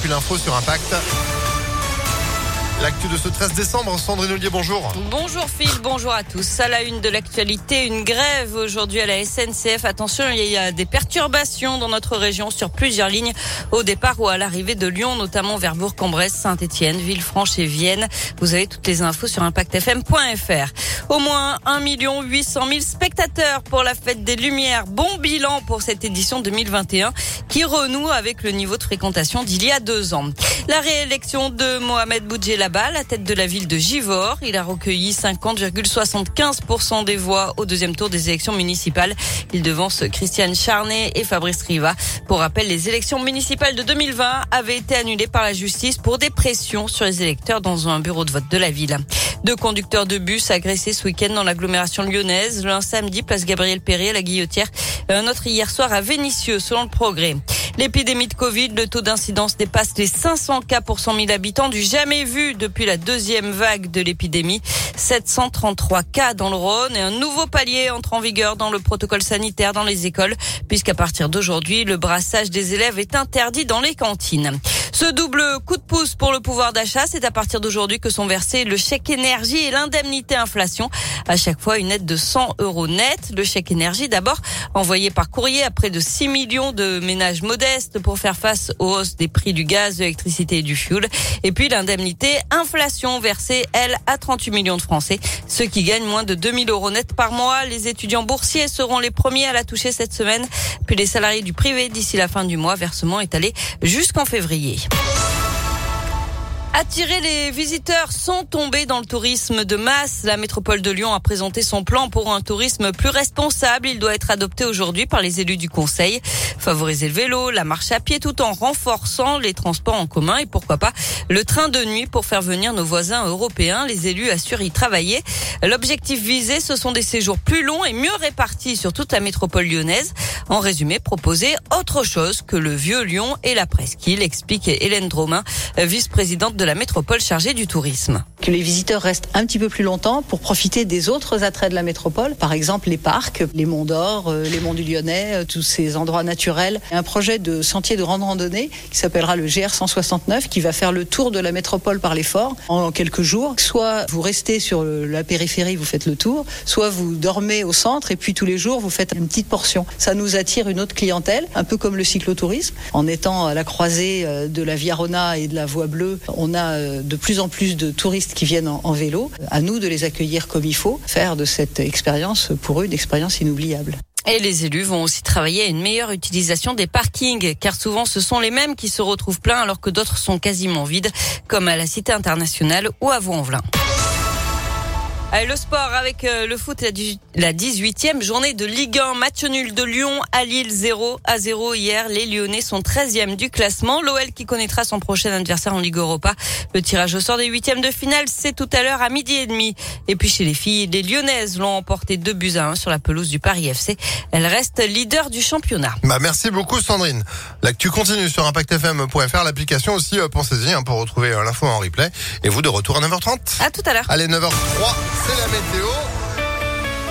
puis l'info sur Impact. L'actu de ce 13 décembre, Sandrine Ollier, bonjour. Bonjour Phil, bonjour à tous. À la une de l'actualité, une grève aujourd'hui à la SNCF. Attention, il y a des perturbations dans notre région sur plusieurs lignes au départ ou à l'arrivée de Lyon, notamment vers Bourg-en-Bresse, Saint-Etienne, Villefranche et Vienne. Vous avez toutes les infos sur impactfm.fr. Au moins 1 800 000 spectateurs pour la fête des Lumières. Bon bilan pour cette édition 2021 qui renoue avec le niveau de fréquentation d'il y a deux ans. La réélection de Mohamed Boudjela la tête de la ville de Givor. Il a recueilli 50,75% des voix au deuxième tour des élections municipales. Il devance Christiane Charnet et Fabrice Riva. Pour rappel, les élections municipales de 2020 avaient été annulées par la justice pour des pressions sur les électeurs dans un bureau de vote de la ville. Deux conducteurs de bus agressés ce week-end dans l'agglomération lyonnaise. L'un samedi, place Gabriel Perrier, la Guillotière. Un autre hier soir à Vénissieux, selon le progrès. L'épidémie de Covid, le taux d'incidence dépasse les 500 cas pour 100 000 habitants du jamais vu depuis la deuxième vague de l'épidémie. 733 cas dans le Rhône et un nouveau palier entre en vigueur dans le protocole sanitaire dans les écoles puisqu'à partir d'aujourd'hui, le brassage des élèves est interdit dans les cantines. Ce double coup de pouce pour le pouvoir d'achat, c'est à partir d'aujourd'hui que sont versés le chèque énergie et l'indemnité inflation. À chaque fois, une aide de 100 euros net. Le chèque énergie, d'abord, envoyé par courrier à près de 6 millions de ménages modestes pour faire face aux hausses des prix du gaz, de l'électricité et du fuel. Et puis l'indemnité inflation versée, elle, à 38 millions de Français. Ceux qui gagnent moins de 2000 euros net par mois. Les étudiants boursiers seront les premiers à la toucher cette semaine. Puis les salariés du privé d'ici la fin du mois. Versement étalé jusqu'en février. Paris. Attirer les visiteurs sans tomber dans le tourisme de masse. La métropole de Lyon a présenté son plan pour un tourisme plus responsable. Il doit être adopté aujourd'hui par les élus du conseil. Favoriser le vélo, la marche à pied tout en renforçant les transports en commun et pourquoi pas le train de nuit pour faire venir nos voisins européens. Les élus assurent y travailler. L'objectif visé, ce sont des séjours plus longs et mieux répartis sur toute la métropole lyonnaise. En résumé, proposer autre chose que le vieux Lyon et la presqu'île, explique Hélène Dromain, vice-présidente de la métropole chargée du tourisme. Les visiteurs restent un petit peu plus longtemps pour profiter des autres attraits de la métropole, par exemple les parcs, les monts d'Or, euh, les monts du Lyonnais, euh, tous ces endroits naturels. Un projet de sentier de grande randonnée qui s'appellera le GR 169 qui va faire le tour de la métropole par l'effort en quelques jours. Soit vous restez sur la périphérie, vous faites le tour, soit vous dormez au centre et puis tous les jours vous faites une petite portion. Ça nous attire une autre clientèle, un peu comme le cyclotourisme. En étant à la croisée euh, de la Via Rona et de la Voie Bleue, on a de plus en plus de touristes qui viennent en, vélo. À nous de les accueillir comme il faut, faire de cette expérience pour eux une expérience inoubliable. Et les élus vont aussi travailler à une meilleure utilisation des parkings, car souvent ce sont les mêmes qui se retrouvent pleins alors que d'autres sont quasiment vides, comme à la Cité internationale ou à Vaux-en-Velin. Allez, le sport avec euh, le foot, la 18e journée de Ligue 1. Match nul de Lyon à Lille 0 à 0 hier. Les Lyonnais sont 13e du classement. L'OL qui connaîtra son prochain adversaire en Ligue Europa. Le tirage au sort des huitièmes de finale, c'est tout à l'heure à midi et demi. Et puis chez les filles, les Lyonnaises l'ont emporté 2 buts à 1 sur la pelouse du Paris FC. Elles restent leader du championnat. Bah merci beaucoup Sandrine. L'actu continue sur impactfm.fr. L'application aussi, euh, pensez-y hein, pour retrouver euh, l'info en replay. Et vous de retour à 9h30. À tout à l'heure. Allez, 9h03 c'est la météo.